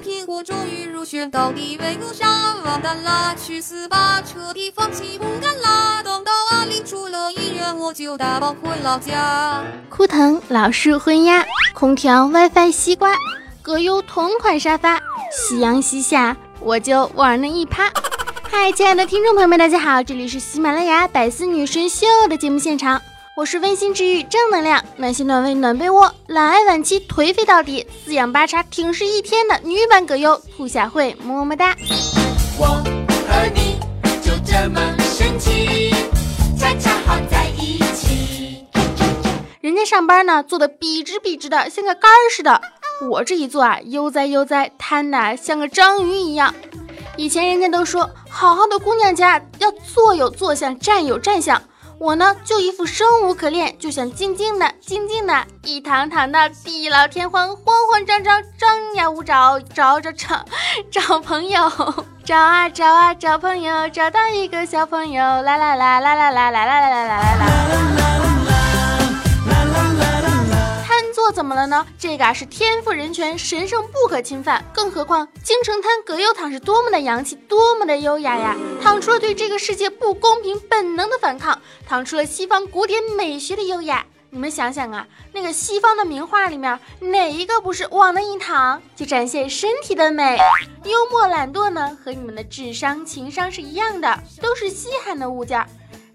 苹果终于入选，到底为个啥？完蛋啦，去死吧！彻底放弃不干啦！等到阿里出了医院，我就打包回老家。枯藤老树昏鸦，空调 WiFi 西瓜，葛优同款沙发，夕阳西下，我就玩那一趴。嗨，亲爱的听众朋友们，大家好，这里是喜马拉雅百思女神秀的节目现场。我是温馨治愈、正能量、暖心暖胃暖被窝、懒癌晚期颓废到底、四仰八叉挺尸一天的女版葛优兔小慧，么么哒！我和你就这么神奇，恰恰好在一起。人家上班呢，坐的笔直笔直的，像个杆似的。我这一坐啊，悠哉悠哉，瘫的像个章鱼一样。以前人家都说，好好的姑娘家要坐有坐相，站有站相。我呢，就一副生无可恋，就想静静的、静静的、一躺躺的地老天荒、慌慌张张、张牙舞爪，找找找找朋友，找啊找啊找朋友，找到一个小朋友，啦啦啦啦啦啦啦啦啦啦啦啦啦。怎么了呢？这个啊是天赋人权，神圣不可侵犯。更何况京城滩葛优躺是多么的洋气，多么的优雅呀！躺出了对这个世界不公平本能的反抗，躺出了西方古典美学的优雅。你们想想啊，那个西方的名画里面，哪一个不是往那一躺就展现身体的美？幽默懒惰呢，和你们的智商情商是一样的，都是稀罕的物件。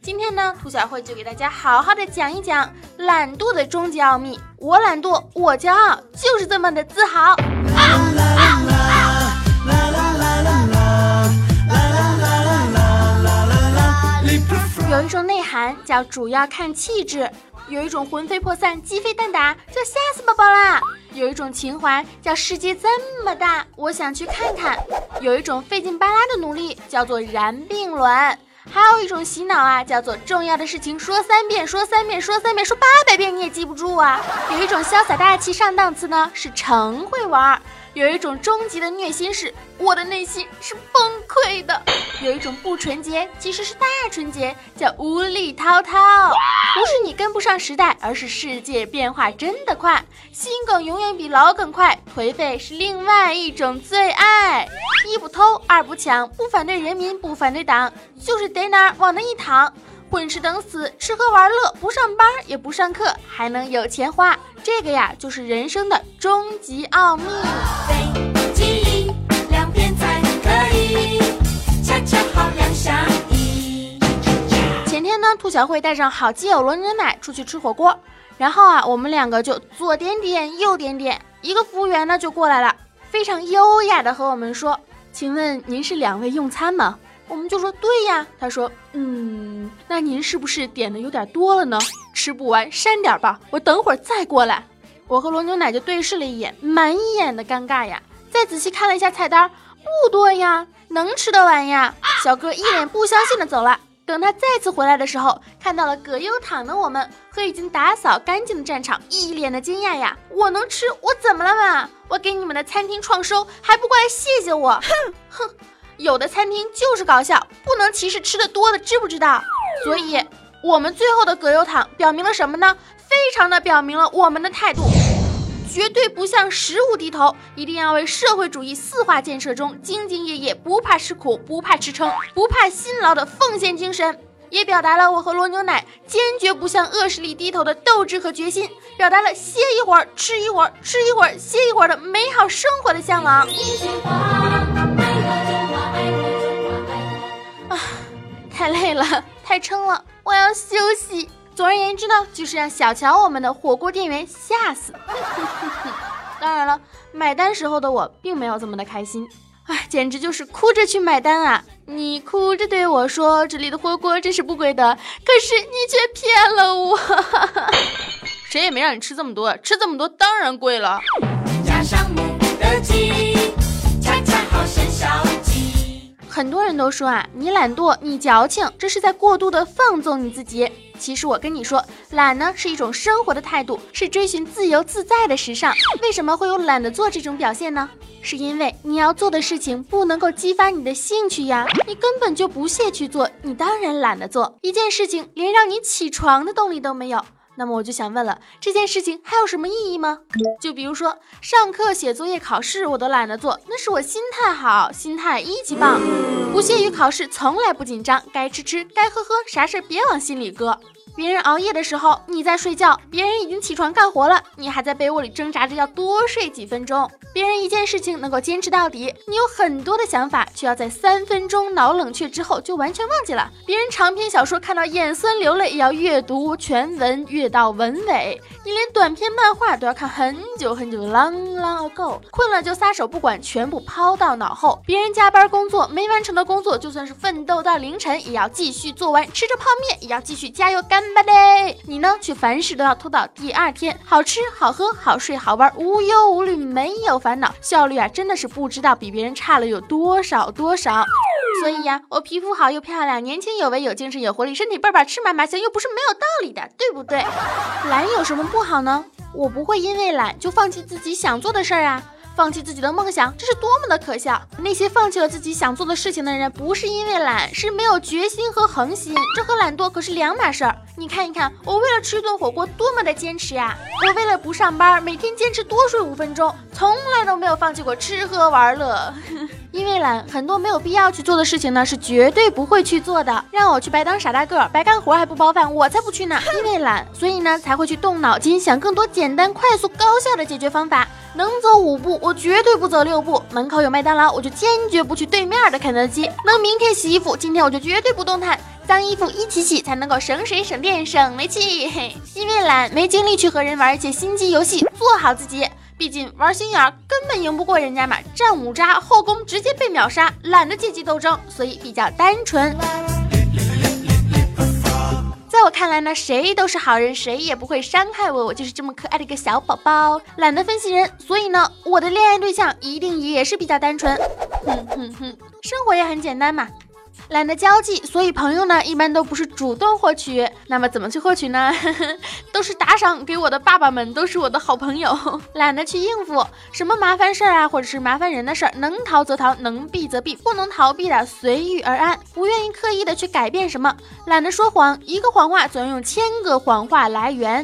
今天呢，兔小慧就给大家好好的讲一讲懒惰的终极奥秘。我懒惰，我骄傲，就是这么的自豪。有一种内涵叫主要看气质，有一种魂飞魄散、鸡飞蛋打叫吓死宝宝啦，有一种情怀叫世界这么大，我想去看看，有一种费劲巴拉的努力叫做然并卵。还有一种洗脑啊，叫做重要的事情说三遍，说三遍，说三遍，说八百遍你也记不住啊。有一种潇洒大气上档次呢，是成会玩。有一种终极的虐心是，我的内心是崩溃的。有一种不纯洁，其实是大纯洁，叫无力滔滔。不是你跟不上时代，而是世界变化真的快。心梗永远比老梗快，颓废是另外一种最爱。一不偷，二不抢，不反对人民，不反对党，就是得哪儿往那一躺。混吃等死，吃喝玩乐，不上班也不上课，还能有钱花，这个呀就是人生的终极奥秘。前天呢，兔小慧带上好基友罗牛奶出去吃火锅，然后啊，我们两个就左点点右点点，一个服务员呢就过来了，非常优雅的和我们说：“请问您是两位用餐吗？”我们就说对呀，他说，嗯，那您是不是点的有点多了呢？吃不完删点吧，我等会儿再过来。我和罗牛奶就对视了一眼，满眼的尴尬呀。再仔细看了一下菜单，不多呀，能吃得完呀。小哥一脸不相信的走了。等他再次回来的时候，看到了葛优躺的我们和已经打扫干净的战场，一脸的惊讶呀。我能吃，我怎么了嘛？我给你们的餐厅创收，还不过来谢谢我？哼 哼。有的餐厅就是搞笑，不能歧视吃的多的，知不知道？所以，我们最后的葛优躺表明了什么呢？非常的表明了我们的态度，绝对不向食物低头，一定要为社会主义四化建设中兢兢业业、不怕吃苦、不怕吃撑、不怕辛劳的奉献精神，也表达了我和罗牛奶坚决不向恶势力低头的斗志和决心，表达了歇一会儿、吃一会儿、吃一会儿、歇一会儿的美好生活的向往。太累了，太撑了，我要休息。总而言之呢，就是让小乔我们的火锅店员吓死。当然了，买单时候的我并没有这么的开心，哎，简直就是哭着去买单啊！你哭着对我说：“这里的火锅真是不贵的。”可是你却骗了我。谁也没让你吃这么多，吃这么多当然贵了。加上的鸡，很多人都说啊，你懒惰，你矫情，这是在过度的放纵你自己。其实我跟你说，懒呢是一种生活的态度，是追寻自由自在的时尚。为什么会有懒得做这种表现呢？是因为你要做的事情不能够激发你的兴趣呀，你根本就不屑去做，你当然懒得做一件事情，连让你起床的动力都没有。那么我就想问了，这件事情还有什么意义吗？就比如说上课、写作业、考试，我都懒得做，那是我心态好，心态一级棒，不屑于考试，从来不紧张，该吃吃，该喝喝，啥事别往心里搁。别人熬夜的时候，你在睡觉；别人已经起床干活了，你还在被窝里挣扎着要多睡几分钟。别人一件事情能够坚持到底，你有很多的想法，却要在三分钟脑冷却之后就完全忘记了。别人长篇小说看到眼酸流泪，也要阅读全文，阅到文尾。你连短篇漫画都要看很久很久，long long ago。困了就撒手不管，全部抛到脑后。别人加班工作没完成的工作，就算是奋斗到凌晨，也要继续做完。吃着泡面，也要继续加油干。吧嘞，你呢？却凡事都要拖到第二天，好吃好喝好睡好玩，无忧无虑，没有烦恼，效率啊，真的是不知道比别人差了有多少多少。所以呀，我皮肤好又漂亮，年轻有为有精神有活力，身体倍儿棒，吃嘛嘛香，又不是没有道理的，对不对？懒有什么不好呢？我不会因为懒就放弃自己想做的事儿啊。放弃自己的梦想，这是多么的可笑！那些放弃了自己想做的事情的人，不是因为懒，是没有决心和恒心。这和懒惰可是两码事儿。你看一看，我为了吃顿火锅，多么的坚持呀！我为了不上班，每天坚持多睡五分钟，从来都没有放弃过吃喝玩乐。因为懒，很多没有必要去做的事情呢，是绝对不会去做的。让我去白当傻大个，白干活还不包饭，我才不去呢！因为懒，所以呢才会去动脑筋，想更多简单、快速、高效的解决方法。能走五步，我绝对不走六步。门口有麦当劳，我就坚决不去对面的肯德基。能明天洗衣服，今天我就绝对不动弹。脏衣服一起洗，才能够省水、省电、省煤气。嘿，因为懒，没精力去和人玩一些心机游戏，做好自己。毕竟玩心眼根本赢不过人家嘛，战五渣后宫直接被秒杀，懒得阶级斗争，所以比较单纯。我看来呢，谁都是好人，谁也不会伤害我，我就是这么可爱的一个小宝宝，懒得分析人，所以呢，我的恋爱对象一定也是比较单纯。哼哼哼，生活也很简单嘛。懒得交际，所以朋友呢一般都不是主动获取。那么怎么去获取呢？都是打赏给我的爸爸们，都是我的好朋友。懒得去应付什么麻烦事儿啊，或者是麻烦人的事儿，能逃则逃，能避则避，不能逃避的随遇而安。不愿意刻意的去改变什么，懒得说谎，一个谎话总要用千个谎话来圆。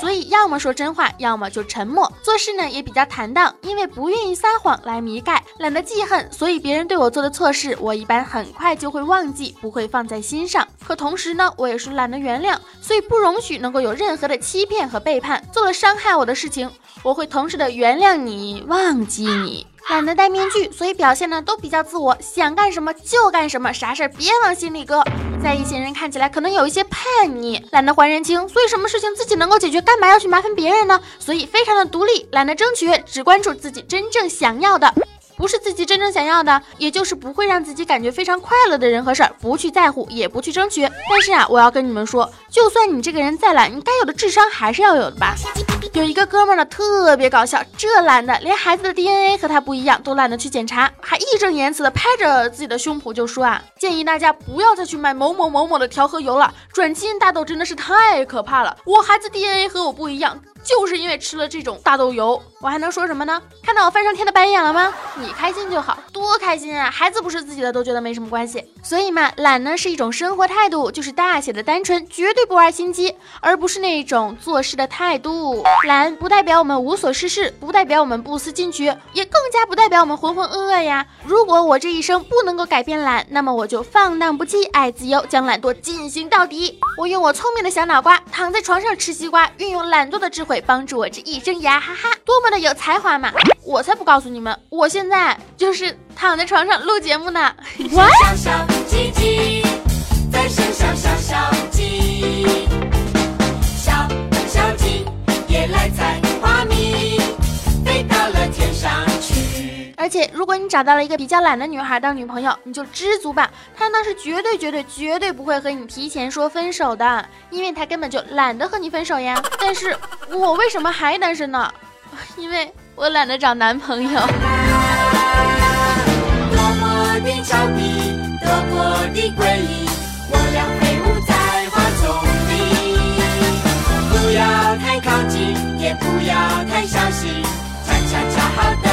所以要么说真话，要么就沉默。做事呢也比较坦荡，因为不愿意撒谎来弥盖，懒得记恨，所以别人对我做的错事，我一般很快就会。会忘记，不会放在心上。可同时呢，我也是懒得原谅，所以不容许能够有任何的欺骗和背叛。做了伤害我的事情，我会同时的原谅你，忘记你。懒得戴面具，所以表现呢都比较自我，想干什么就干什么，啥事儿别往心里搁。在一些人看起来可能有一些叛逆，懒得还人情，所以什么事情自己能够解决，干嘛要去麻烦别人呢？所以非常的独立，懒得争取，只关注自己真正想要的。不是自己真正想要的，也就是不会让自己感觉非常快乐的人和事儿，不去在乎，也不去争取。但是啊，我要跟你们说，就算你这个人再懒，你该有的智商还是要有的吧。有一个哥们儿呢，特别搞笑，这懒的连孩子的 DNA 和他不一样，都懒得去检查，还义正言辞的拍着自己的胸脯就说啊，建议大家不要再去买某某某某的调和油了，转基因大豆真的是太可怕了。我孩子 DNA 和我不一样。就是因为吃了这种大豆油，我还能说什么呢？看到我翻上天的白眼了吗？你开心就好，多开心啊！孩子不是自己的都觉得没什么关系。所以嘛，懒呢是一种生活态度，就是大写的单纯，绝对不玩心机，而不是那种做事的态度。懒不代表我们无所事事，不代表我们不思进取，也更加不代表我们浑浑噩噩呀。如果我这一生不能够改变懒，那么我就放荡不羁，爱自由，将懒惰进行到底。我用我聪明的小脑瓜躺在床上吃西瓜，运用懒惰的智慧。帮助我这一生呀，哈哈，多么的有才华嘛！我才不告诉你们，我现在就是躺在床上录节目呢。而如果你找到了一个比较懒的女孩当女朋友，你就知足吧，她那是绝对绝对绝对不会和你提前说分手的，因为她根本就懒得和你分手呀。但是我为什么还单身呢？因为我懒得找男朋友。不要太靠近，也不要太小心，恰恰恰好的。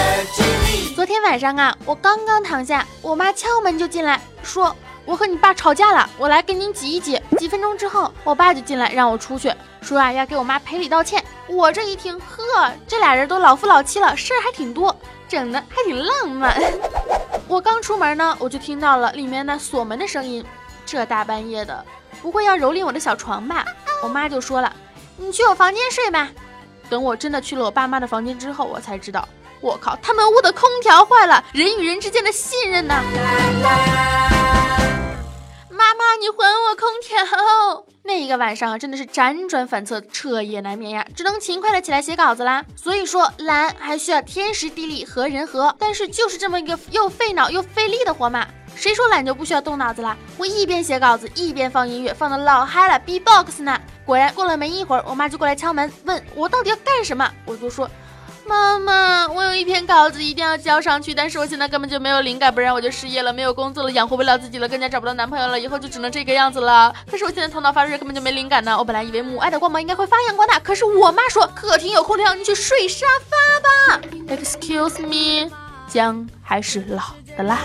昨天晚上啊，我刚刚躺下，我妈敲门就进来，说我和你爸吵架了，我来跟您挤一挤。几分钟之后，我爸就进来让我出去，说啊要给我妈赔礼道歉。我这一听，呵，这俩人都老夫老妻了，事儿还挺多，整的还挺浪漫。我刚出门呢，我就听到了里面那锁门的声音。这大半夜的，不会要蹂躏我的小床吧？我妈就说了，你去我房间睡吧。等我真的去了我爸妈的房间之后，我才知道，我靠，他们屋的空调坏了，人与人之间的信任呢。妈妈，你还我空调！那一个晚上真的是辗转反侧，彻夜难眠呀，只能勤快的起来写稿子啦。所以说，懒还需要天时地利和人和，但是就是这么一个又费脑又费力的活嘛。谁说懒就不需要动脑子啦？我一边写稿子一边放音乐，放的老嗨了，B-box 呢。果然过了没一会儿，我妈就过来敲门，问我到底要干什么。我就说。妈妈，我有一篇稿子一定要交上去，但是我现在根本就没有灵感，不然我就失业了，没有工作了，养活不了自己了，更加找不到男朋友了，以后就只能这个样子了。可是我现在头脑发热，根本就没灵感呢。我本来以为母爱的光芒应该会发扬光大，可是我妈说客厅有空调，你去睡沙发吧。Excuse me，姜还是老的辣。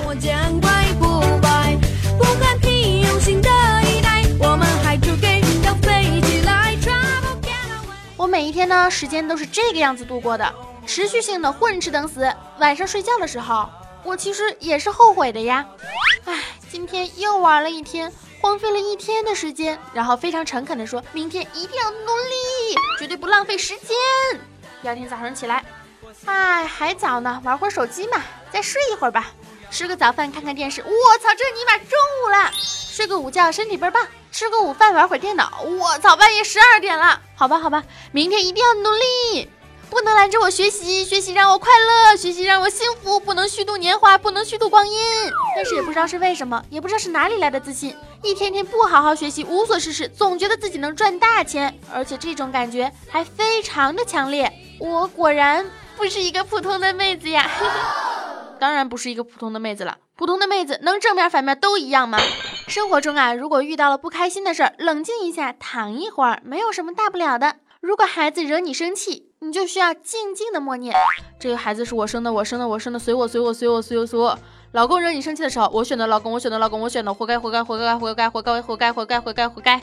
我每一天呢，时间都是这个样子度过的。持续性的混吃等死，晚上睡觉的时候，我其实也是后悔的呀。唉，今天又玩了一天，荒废了一天的时间，然后非常诚恳的说，明天一定要努力，绝对不浪费时间。第二天早上起来，唉，还早呢，玩会儿手机嘛，再睡一会儿吧，吃个早饭，看看电视。我操，这尼玛中午了，睡个午觉，身体倍儿棒。吃个午饭，玩会儿电脑。我操，半夜十二点了，好吧，好吧，明天一定要努力。不能拦着我学习，学习让我快乐，学习让我幸福，不能虚度年华，不能虚度光阴。但是也不知道是为什么，也不知道是哪里来的自信，一天天不好好学习，无所事事，总觉得自己能赚大钱，而且这种感觉还非常的强烈。我果然不是一个普通的妹子呀，当然不是一个普通的妹子了。普通的妹子能正面反面都一样吗？生活中啊，如果遇到了不开心的事儿，冷静一下，躺一会儿，没有什么大不了的。如果孩子惹你生气，你就需要静静的默念，这个孩子是我生的，我生的，我生的，随我，随我，随我，随我，随我。老公惹你生气的时候，我选的老公，我选的老公，我选的活该，活该，活该，活该，活该，活该，活该，活该，活该。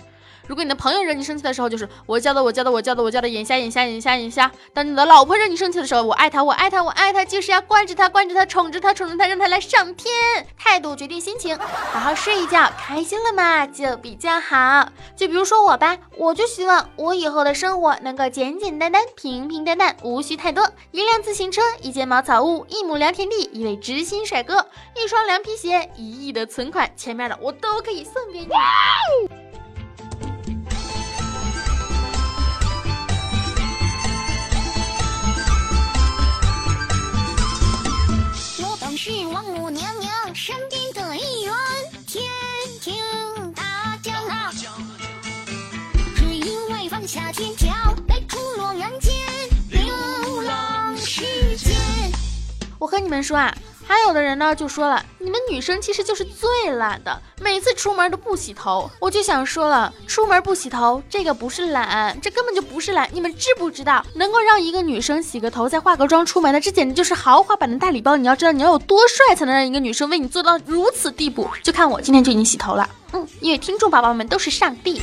如果你的朋友惹你生气的时候，就是我教的，我教的，我教的，我教的，眼瞎，眼瞎，眼瞎，眼瞎。当你的老婆惹你生气的时候，我爱她，我爱她，我爱她，就是要惯着她，惯着她，宠着她，宠着她，让她来上天。态度决定心情，好好睡一觉，开心了嘛，就比较好。就比如说我吧，我就希望我以后的生活能够简简单单，平平淡淡，无需太多。一辆自行车，一间茅草屋，一亩良田地，一位知心帅哥，一双凉皮鞋，一亿的存款，前面的我都可以送给你。你们说啊。还有的人呢，就说了，你们女生其实就是最懒的，每次出门都不洗头。我就想说了，出门不洗头，这个不是懒，这根本就不是懒。你们知不知道，能够让一个女生洗个头再化个妆出门的，这简直就是豪华版的大礼包。你要知道，你要有多帅，才能让一个女生为你做到如此地步。就看我今天就已经洗头了，嗯，因为听众宝宝们都是上帝。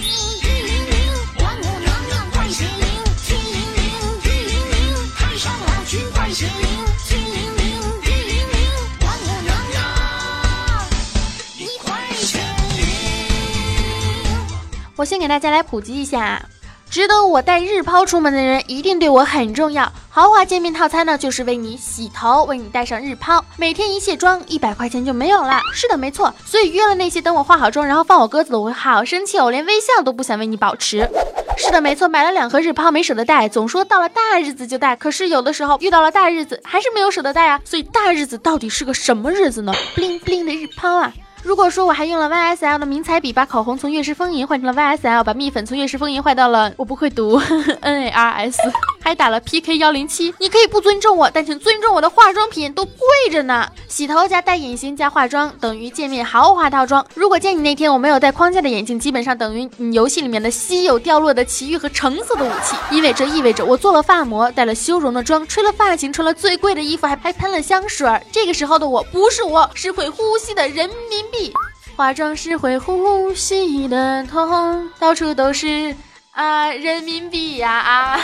我先给大家来普及一下，值得我带日抛出门的人一定对我很重要。豪华见面套餐呢，就是为你洗头，为你带上日抛，每天一卸妆，一百块钱就没有了。是的，没错。所以约了那些等我化好妆然后放我鸽子的，我会好生气，我连微笑都不想为你保持。是的，没错。买了两盒日抛没舍得带，总说到了大日子就带，可是有的时候遇到了大日子还是没有舍得带啊。所以大日子到底是个什么日子呢？bling bling 的日抛啊！如果说我还用了 YSL 的明彩笔，把口红从悦诗风吟换成了 YSL，把蜜粉从悦诗风吟换到了我不会读 NARS。还打了 PK 幺零七。你可以不尊重我，但请尊重我的化妆品都贵着呢。洗头加戴隐形加化妆等于见面豪华套装。如果见你那天我没有戴框架的眼镜，基本上等于你游戏里面的稀有掉落的奇遇和橙色的武器，因为这意味着我做了发膜，带了修容的妆，吹了发型，穿了最贵的衣服，还还喷了香水。这个时候的我不是我，是会呼吸的人民币。化妆师会呼吸的痛，到处都是啊人民币呀啊！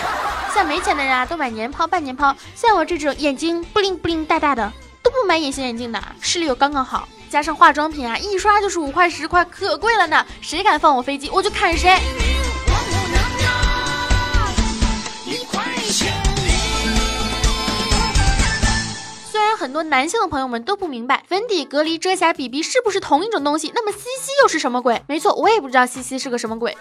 像没钱的人啊，都买年抛、半年抛；像我这种眼睛不灵不灵大大的，都不买隐形眼镜的，视力又刚刚好。加上化妆品啊，一刷就是五块十块，可贵了呢！谁敢放我飞机，我就砍谁。虽然很多男性的朋友们都不明白，粉底、隔离、遮瑕、BB 是不是同一种东西？那么 CC 又是什么鬼？没错，我也不知道 CC 是个什么鬼。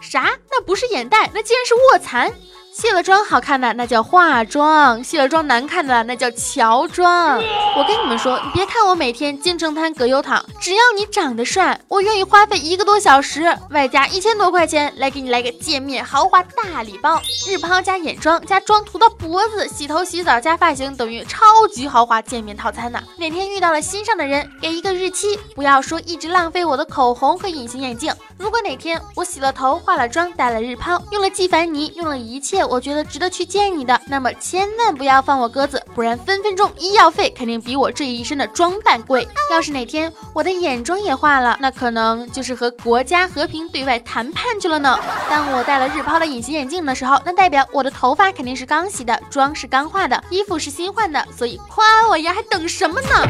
啥？那不是眼袋，那竟然是卧蚕。卸了妆好看的那叫化妆，卸了妆难看的那叫乔装。我跟你们说，你别看我每天金城滩葛优躺，只要你长得帅，我愿意花费一个多小时，外加一千多块钱来给你来个见面豪华大礼包。日抛加眼妆加妆涂到脖子，洗头洗澡加发型等于超级豪华见面套餐呢。哪天遇到了心上的人，给一个日期，不要说一直浪费我的口红和隐形眼镜。如果哪天我洗了头、化了妆、戴了日抛，用了纪梵尼，用了一切。我觉得值得去见你的，那么千万不要放我鸽子，不然分分钟医药费肯定比我这一身的装扮贵。要是哪天我的眼妆也化了，那可能就是和国家和平对外谈判去了呢。当我戴了日抛的隐形眼镜的时候，那代表我的头发肯定是刚洗的，妆是刚化的，衣服是新换的，所以夸我呀，还等什么呢？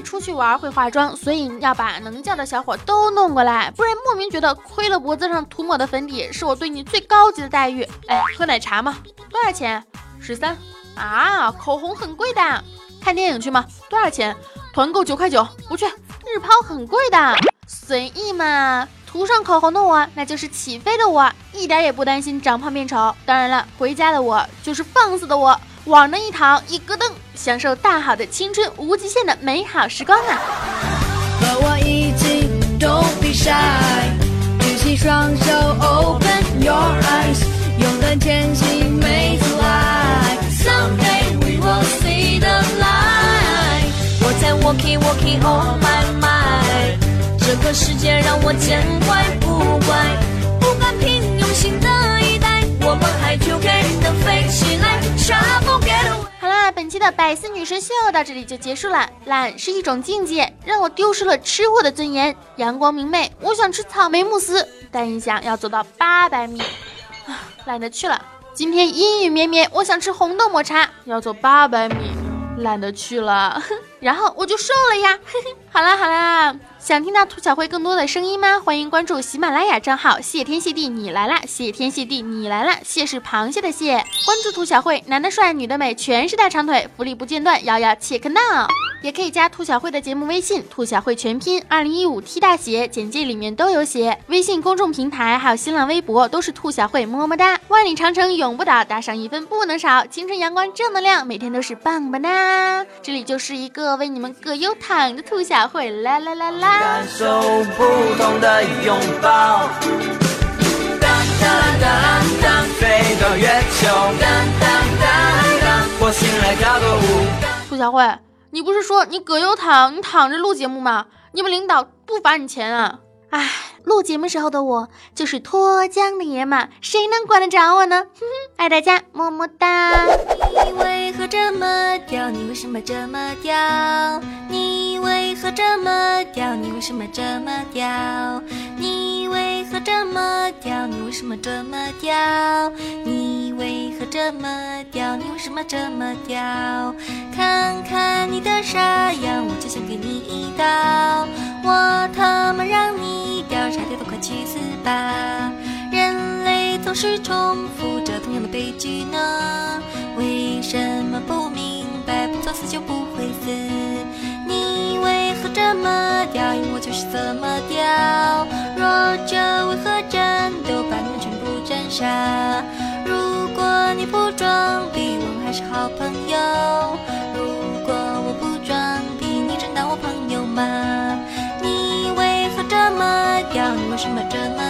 出去玩会化妆，所以要把能叫的小伙都弄过来，不然莫名觉得亏了脖子上涂抹的粉底是我对你最高级的待遇。哎，喝奶茶吗？多少钱？十三啊，口红很贵的。看电影去吗？多少钱？团购九块九，不去。日抛很贵的，随意嘛。涂上口红的我，那就是起飞的我，一点也不担心长胖变丑。当然了，回家的我就是放肆的我。往那一躺，一咯噔，享受大好的青春无极限的美好时光啊！和我一起，Don't be shy，举起双手，Open your eyes，勇敢前行，没阻碍，Someday we will see the light。我在 walking walking on my mind，这个世界让我见怪不怪，不甘平庸新的一代，我们还就给能飞起。好啦，本期的百思女神秀到这里就结束了。懒是一种境界，让我丢失了吃货的尊严。阳光明媚，我想吃草莓慕斯，但一想要走到八百米，懒得去了。今天阴雨绵绵，我想吃红豆抹茶，要走八百米，懒得去了。然后我就瘦了呀。好啦好啦。想听到兔小慧更多的声音吗？欢迎关注喜马拉雅账号“谢天谢地你来啦”，谢天谢地你来啦，谢是螃蟹的谢。关注兔小慧，男的帅，女的美，全是大长腿，福利不间断，摇摇切克闹。也可以加兔小慧的节目微信，兔小慧全拼二零一五 T 大写，简介里面都有写。微信公众平台还有新浪微博都是兔小慧，么么哒。万里长城永不倒，打赏一分不能少。青春阳光正能量，每天都是棒棒哒。这里就是一个为你们葛优躺的兔小慧，啦啦啦啦。感受不同的拥抱。当当当当，飞到月球。当当当当，我醒来跳个舞。兔小慧，你不是说你葛优躺，你躺着录节目吗？你们领导不罚你钱啊？唉，录节目时候的我就是脱缰的野马，谁能管得着我呢？哼哼，爱大家，么么哒。你为何这么屌？你为什么这么屌？你为何这么屌？你为什么这么屌？这么屌？你为什么这么屌？你为何这么屌？你为什么这么屌？看看你的傻样，我就想给你一刀，我他妈让你屌，傻屌都快去死吧！人类总是重复着同样的悲剧呢，为什么不明白？不作死就不会死。为何这么屌？因为我就是这么屌。弱者为何战斗？把你们全部斩杀。如果你不装逼，我们还是好朋友。如果我不装逼，你真当我朋友吗？你为何这么屌？你为什么这么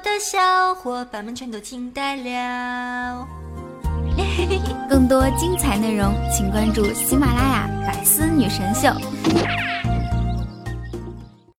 的小伙伴们全都惊呆了。更多精彩内容，请关注喜马拉雅《百思女神秀》。